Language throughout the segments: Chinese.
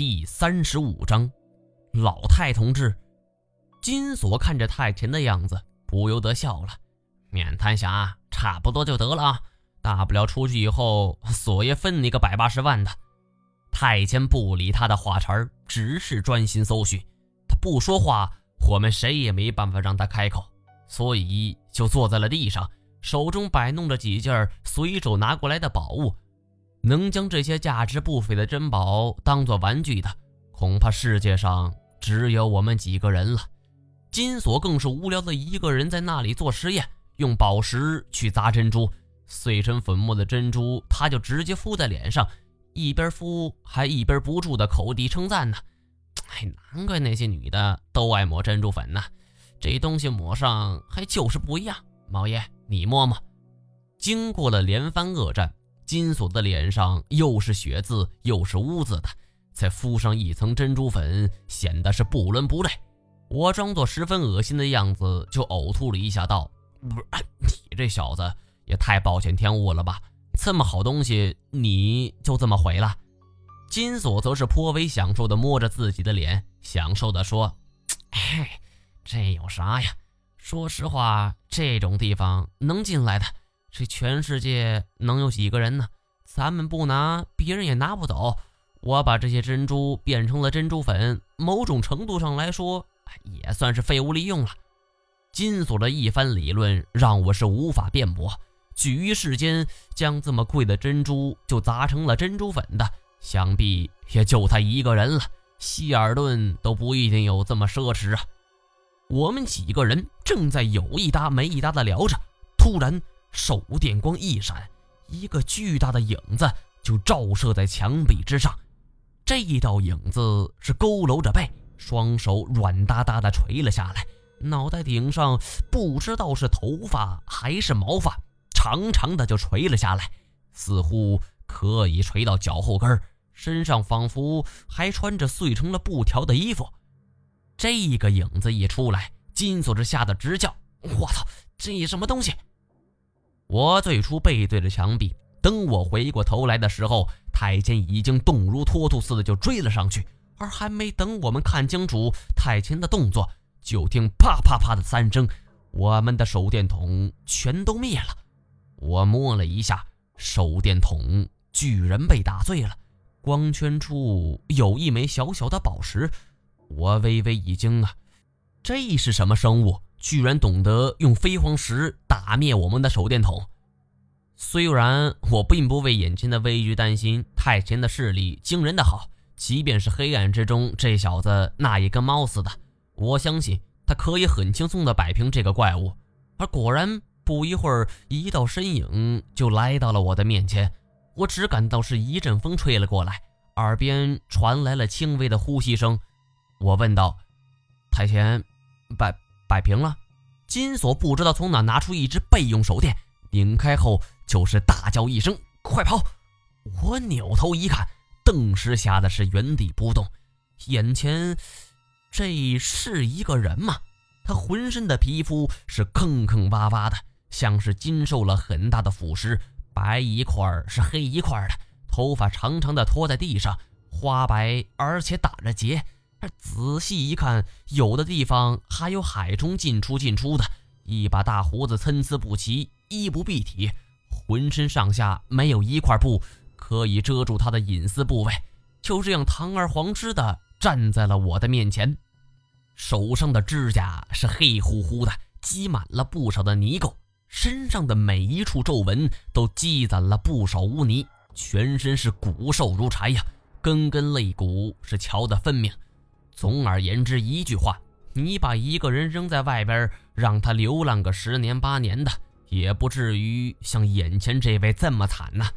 第三十五章，老太同志。金锁看着太前的样子，不由得笑了。面瘫侠，差不多就得了啊，大不了出去以后，锁爷分你个百八十万的。太监不理他的话茬儿，只是专心搜寻。他不说话，我们谁也没办法让他开口，所以就坐在了地上，手中摆弄着几件随手拿过来的宝物。能将这些价值不菲的珍宝当做玩具的，恐怕世界上只有我们几个人了。金锁更是无聊的一个人在那里做实验，用宝石去砸珍珠，碎成粉末的珍珠，他就直接敷在脸上，一边敷还一边不住的口地称赞呢。哎，难怪那些女的都爱抹珍珠粉呢，这东西抹上还就是不一样。毛爷，你摸摸。经过了连番恶战。金锁的脸上又是血渍又是污渍的，再敷上一层珍珠粉，显得是不伦不类。我装作十分恶心的样子，就呕吐了一下，道：“不是，你这小子也太暴殄天物了吧？这么好东西，你就这么毁了？”金锁则是颇为享受的摸着自己的脸，享受的说：“哎，这有啥呀？说实话，这种地方能进来的。”这全世界能有几个人呢？咱们不拿，别人也拿不走。我把这些珍珠变成了珍珠粉，某种程度上来说，也算是废物利用了。金锁的一番理论让我是无法辩驳。举于世间，将这么贵的珍珠就砸成了珍珠粉的，想必也就他一个人了。希尔顿都不一定有这么奢侈啊。我们几个人正在有一搭没一搭的聊着，突然。手电光一闪，一个巨大的影子就照射在墙壁之上。这一道影子是佝偻着背，双手软哒哒的垂了下来，脑袋顶上不知道是头发还是毛发，长长的就垂了下来，似乎可以垂到脚后跟身上仿佛还穿着碎成了布条的衣服。这个影子一出来，金锁是吓得直叫：“我操，这什么东西？”我最初背对着墙壁，等我回过头来的时候，太监已经动如脱兔似的就追了上去，而还没等我们看清楚太监的动作，就听啪啪啪的三声，我们的手电筒全都灭了。我摸了一下手电筒，居然被打碎了，光圈处有一枚小小的宝石，我微微一惊啊，这是什么生物？居然懂得用飞黄石打灭我们的手电筒。虽然我并不为眼前的危局担心，太前的视力惊人的好，即便是黑暗之中，这小子那也跟猫似的。我相信他可以很轻松地摆平这个怪物。而果然，不一会儿，一道身影就来到了我的面前。我只感到是一阵风吹了过来，耳边传来了轻微的呼吸声。我问道：“太前，摆？”摆平了，金锁不知道从哪拿出一只备用手电，拧开后就是大叫一声：“快跑！”我扭头一看，顿时吓得是原地不动。眼前这是一个人吗？他浑身的皮肤是坑坑洼洼的，像是经受了很大的腐蚀，白一块是黑一块的，头发长长的拖在地上，花白而且打着结。仔细一看，有的地方还有海中进出进出的，一把大胡子参差不齐，衣不蔽体，浑身上下没有一块布可以遮住他的隐私部位，就这样堂而皇之的站在了我的面前，手上的指甲是黑乎乎的，积满了不少的泥垢，身上的每一处皱纹都积攒了不少污泥，全身是骨瘦如柴呀，根根肋骨是瞧得分明。总而言之，一句话，你把一个人扔在外边，让他流浪个十年八年的，也不至于像眼前这位这么惨呐。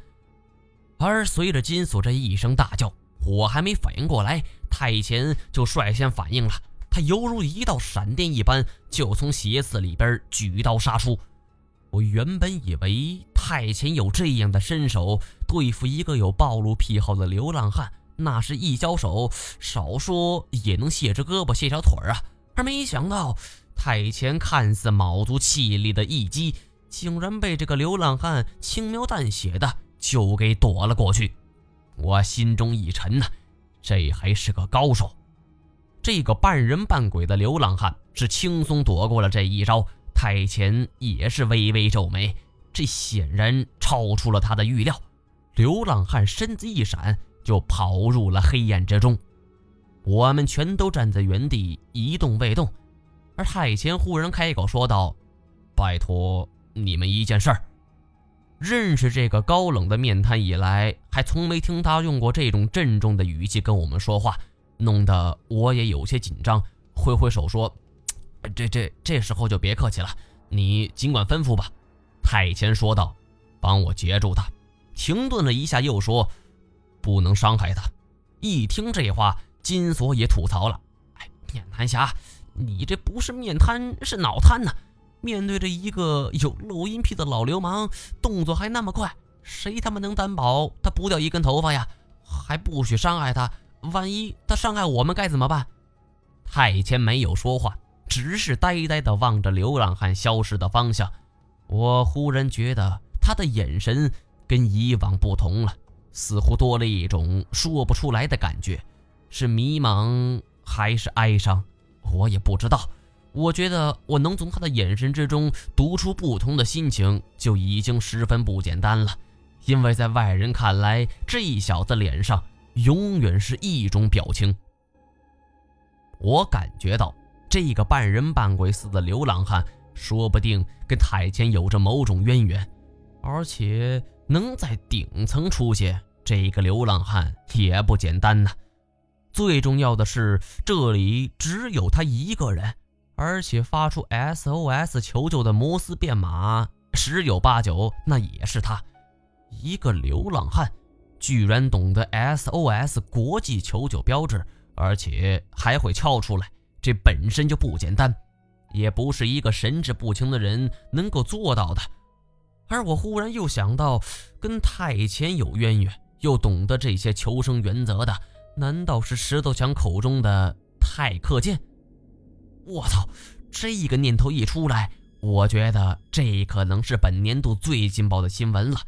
而随着金锁这一声大叫，我还没反应过来，太前就率先反应了，他犹如一道闪电一般，就从鞋子里边举刀杀出。我原本以为太前有这样的身手，对付一个有暴露癖好的流浪汉。那是一交手，少说也能卸只胳膊卸条腿啊！而没想到，太前看似卯足气力的一击，竟然被这个流浪汉轻描淡写的就给躲了过去。我心中一沉呐，这还是个高手。这个半人半鬼的流浪汉是轻松躲过了这一招，太前也是微微皱眉，这显然超出了他的预料。流浪汉身子一闪，就跑入了黑暗之中。我们全都站在原地一动未动，而太前忽然开口说道：“拜托你们一件事儿。”认识这个高冷的面瘫以来，还从没听他用过这种郑重的语气跟我们说话，弄得我也有些紧张，挥挥手说：“这这这时候就别客气了，你尽管吩咐吧。”太前说道：“帮我截住他。”停顿了一下，又说：“不能伤害他。”一听这话，金锁也吐槽了：“哎，面瘫侠，你这不是面瘫，是脑瘫呢。”面对着一个有录音癖的老流氓，动作还那么快，谁他妈能担保他不掉一根头发呀？还不许伤害他，万一他伤害我们该怎么办？太谦没有说话，只是呆呆地望着流浪汉消失的方向。我忽然觉得他的眼神跟以往不同了，似乎多了一种说不出来的感觉，是迷茫还是哀伤？我也不知道。我觉得我能从他的眼神之中读出不同的心情，就已经十分不简单了。因为在外人看来，这小子脸上永远是一种表情。我感觉到这个半人半鬼似的流浪汉，说不定跟太监有着某种渊源，而且能在顶层出现，这个流浪汉也不简单呐。最重要的是，这里只有他一个人。而且发出 SOS 求救的摩斯变码，十有八九那也是他，一个流浪汉，居然懂得 SOS 国际求救标志，而且还会敲出来，这本身就不简单，也不是一个神志不清的人能够做到的。而我忽然又想到，跟太前有渊源，又懂得这些求生原则的，难道是石头强口中的太克剑？我操！这个念头一出来，我觉得这可能是本年度最劲爆的新闻了。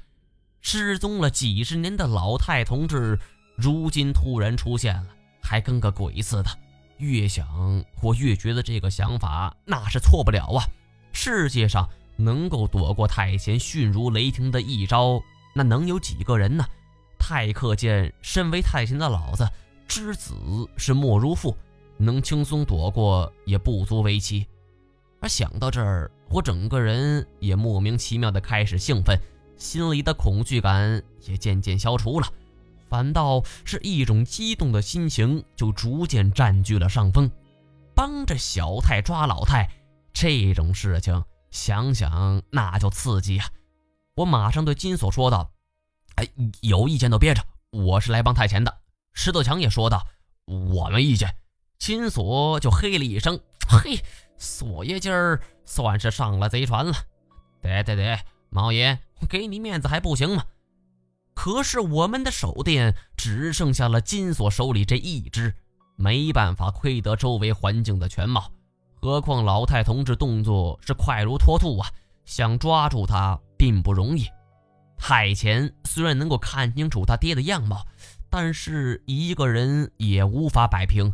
失踪了几十年的老太同志，如今突然出现了，还跟个鬼似的。越想，我越觉得这个想法那是错不了啊！世界上能够躲过太贤迅如雷霆的一招，那能有几个人呢？太克见身为太贤的老子，知子是莫如父。能轻松躲过也不足为奇，而想到这儿，我整个人也莫名其妙的开始兴奋，心里的恐惧感也渐渐消除了，反倒是一种激动的心情就逐渐占据了上风。帮着小太抓老太这种事情，想想那就刺激啊！我马上对金锁说道：“哎，有意见都憋着，我是来帮太前的。”石头强也说道：“我没意见。”金锁就嘿了一声：“嘿，锁爷今儿算是上了贼船了。得得得，毛爷，给你面子还不行吗？可是我们的手电只剩下了金锁手里这一只，没办法窥得周围环境的全貌。何况老太同志动作是快如脱兔啊，想抓住他并不容易。太前虽然能够看清楚他爹的样貌，但是一个人也无法摆平。”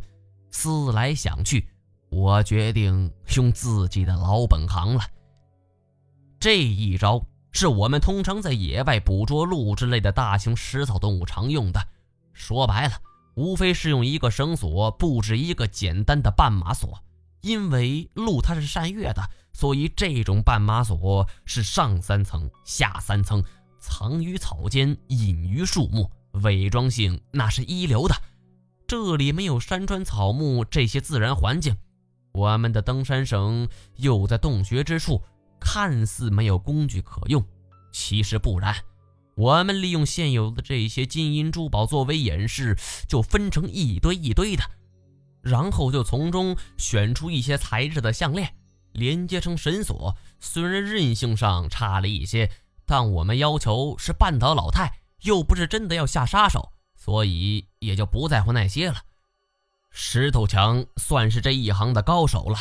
思来想去，我决定用自己的老本行了。这一招是我们通常在野外捕捉鹿之类的大型食草动物常用的。说白了，无非是用一个绳索布置一个简单的绊马索。因为鹿它是善跃的，所以这种绊马索是上三层、下三层，藏于草间，隐于树木，伪装性那是一流的。这里没有山川草木这些自然环境，我们的登山绳又在洞穴之处，看似没有工具可用，其实不然。我们利用现有的这些金银珠宝作为掩饰，就分成一堆一堆的，然后就从中选出一些材质的项链，连接成绳索。虽然韧性上差了一些，但我们要求是绊倒老太，又不是真的要下杀手。所以也就不在乎那些了。石头强算是这一行的高手了，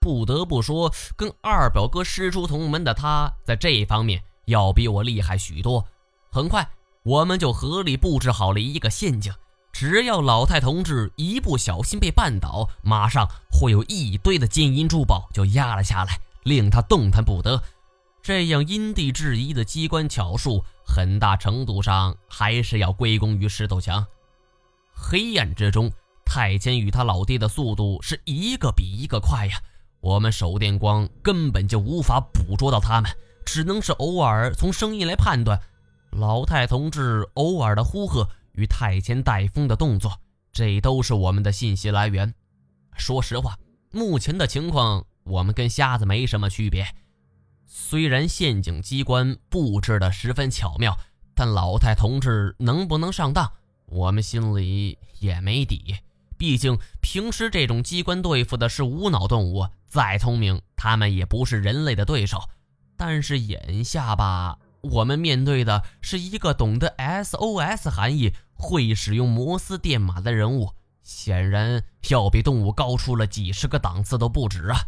不得不说，跟二表哥师出同门的他，在这方面要比我厉害许多。很快，我们就合力布置好了一个陷阱，只要老太同志一不小心被绊倒，马上会有一堆的金银珠宝就压了下来，令他动弹不得。这样因地制宜的机关巧术，很大程度上还是要归功于石头强。黑暗之中，太监与他老爹的速度是一个比一个快呀！我们手电光根本就无法捕捉到他们，只能是偶尔从声音来判断。老太同志偶尔的呼喝与太监带风的动作，这都是我们的信息来源。说实话，目前的情况，我们跟瞎子没什么区别。虽然陷阱机关布置的十分巧妙，但老太同志能不能上当，我们心里也没底。毕竟平时这种机关对付的是无脑动物，再聪明，他们也不是人类的对手。但是眼下吧。我们面对的是一个懂得 SOS 含义、会使用摩斯电码的人物，显然要比动物高出了几十个档次都不止啊！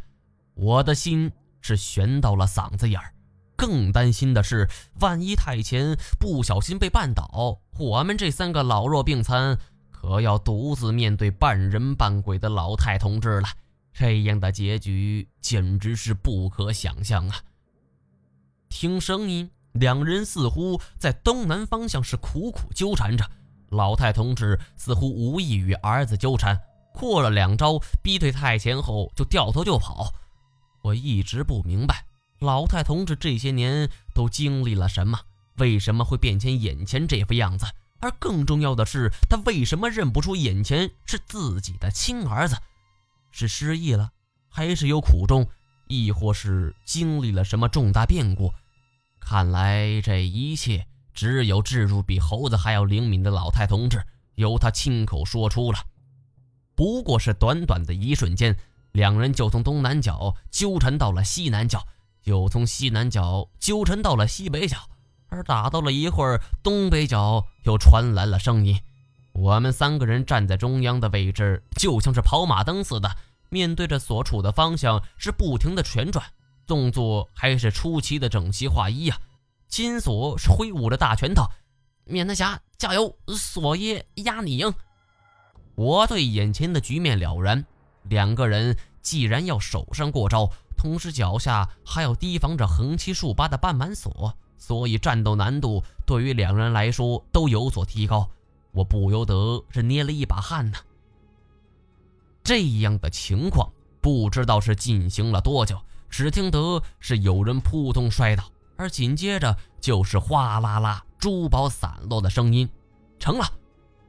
我的心是悬到了嗓子眼儿，更担心的是，万一太前不小心被绊倒，我们这三个老弱病残可要独自面对半人半鬼的老太同志了。这样的结局简直是不可想象啊！听声音。两人似乎在东南方向是苦苦纠缠着，老太同志似乎无意与儿子纠缠，过了两招逼退太前后就掉头就跑。我一直不明白老太同志这些年都经历了什么，为什么会变成眼前这副样子？而更重要的是，他为什么认不出眼前是自己的亲儿子？是失忆了，还是有苦衷，亦或是经历了什么重大变故？看来这一切只有置入比猴子还要灵敏的老太同志，由他亲口说出了。不过是短短的一瞬间，两人就从东南角纠缠到了西南角，又从西南角纠缠到了西北角，而打到了一会儿，东北角又传来了声音。我们三个人站在中央的位置，就像是跑马灯似的，面对着所处的方向是不停的旋转。动作还是出奇的整齐划一呀！金锁是挥舞着大拳头，免得侠加油，锁爷压你赢。我对眼前的局面了然，两个人既然要手上过招，同时脚下还要提防着横七竖八的半满锁，所以战斗难度对于两人来说都有所提高。我不由得是捏了一把汗呢。这样的情况不知道是进行了多久。只听得是有人扑通摔倒，而紧接着就是哗啦啦珠宝散落的声音。成了，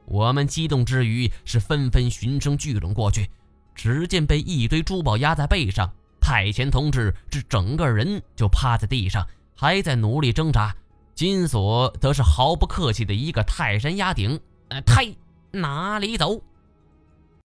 我们激动之余是纷纷循声聚拢过去。只见被一堆珠宝压在背上，太前同志这整个人就趴在地上，还在努力挣扎。金锁则是毫不客气的一个泰山压顶，呃，太哪里走？